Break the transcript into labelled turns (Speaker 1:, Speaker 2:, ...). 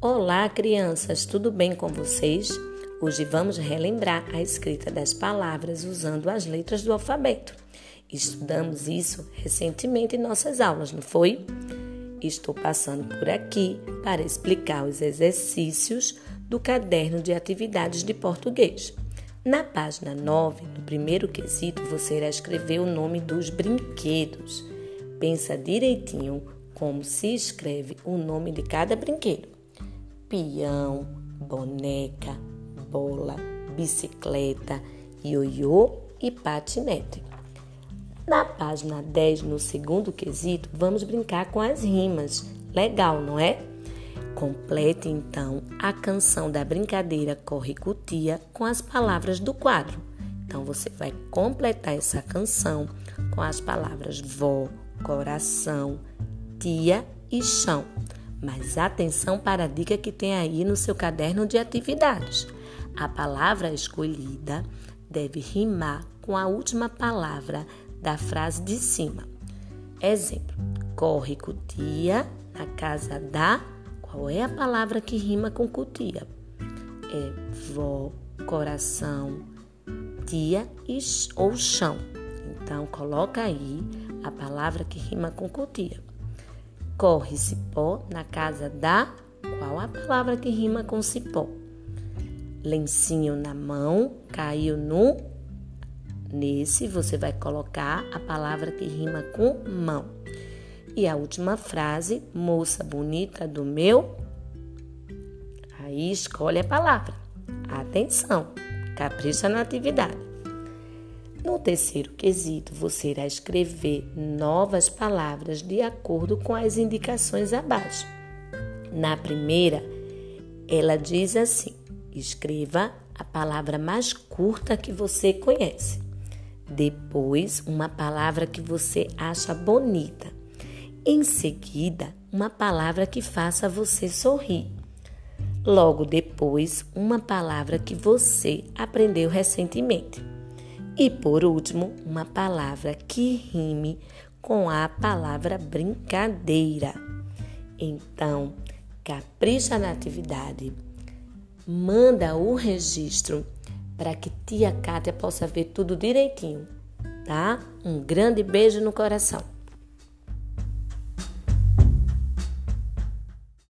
Speaker 1: Olá, crianças, tudo bem com vocês? Hoje vamos relembrar a escrita das palavras usando as letras do alfabeto. Estudamos isso recentemente em nossas aulas, não foi? Estou passando por aqui para explicar os exercícios do caderno de atividades de português. Na página 9, no primeiro quesito, você irá escrever o nome dos brinquedos. Pensa direitinho como se escreve o nome de cada brinquedo peão, boneca, bola, bicicleta, ioiô e patinete. Na página 10, no segundo quesito, vamos brincar com as rimas. Legal, não é? Complete então a canção da brincadeira Corre Cutia com as palavras do quadro. Então você vai completar essa canção com as palavras vó, coração, tia e chão. Mas atenção para a dica que tem aí no seu caderno de atividades. A palavra escolhida deve rimar com a última palavra da frase de cima. Exemplo: corre cutia na casa da. Qual é a palavra que rima com cutia? É vó, coração, tia ou chão. Então coloca aí a palavra que rima com cutia. Corre cipó na casa da. Qual a palavra que rima com cipó? Lencinho na mão, caiu no. Nesse você vai colocar a palavra que rima com mão. E a última frase, moça bonita do meu. Aí escolhe a palavra. Atenção, capricha na atividade. No terceiro quesito, você irá escrever novas palavras de acordo com as indicações abaixo. Na primeira, ela diz assim: escreva a palavra mais curta que você conhece. Depois, uma palavra que você acha bonita. Em seguida, uma palavra que faça você sorrir. Logo depois, uma palavra que você aprendeu recentemente. E por último, uma palavra que rime com a palavra brincadeira. Então, capricha na atividade, manda o registro para que tia Kátia possa ver tudo direitinho, tá? Um grande beijo no coração.